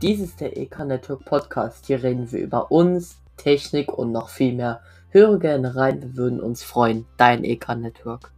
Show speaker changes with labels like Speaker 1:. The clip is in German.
Speaker 1: Dies ist der EK Network Podcast. Hier reden wir über uns, Technik und noch viel mehr. Höre gerne rein, wir würden uns freuen. Dein EK Network.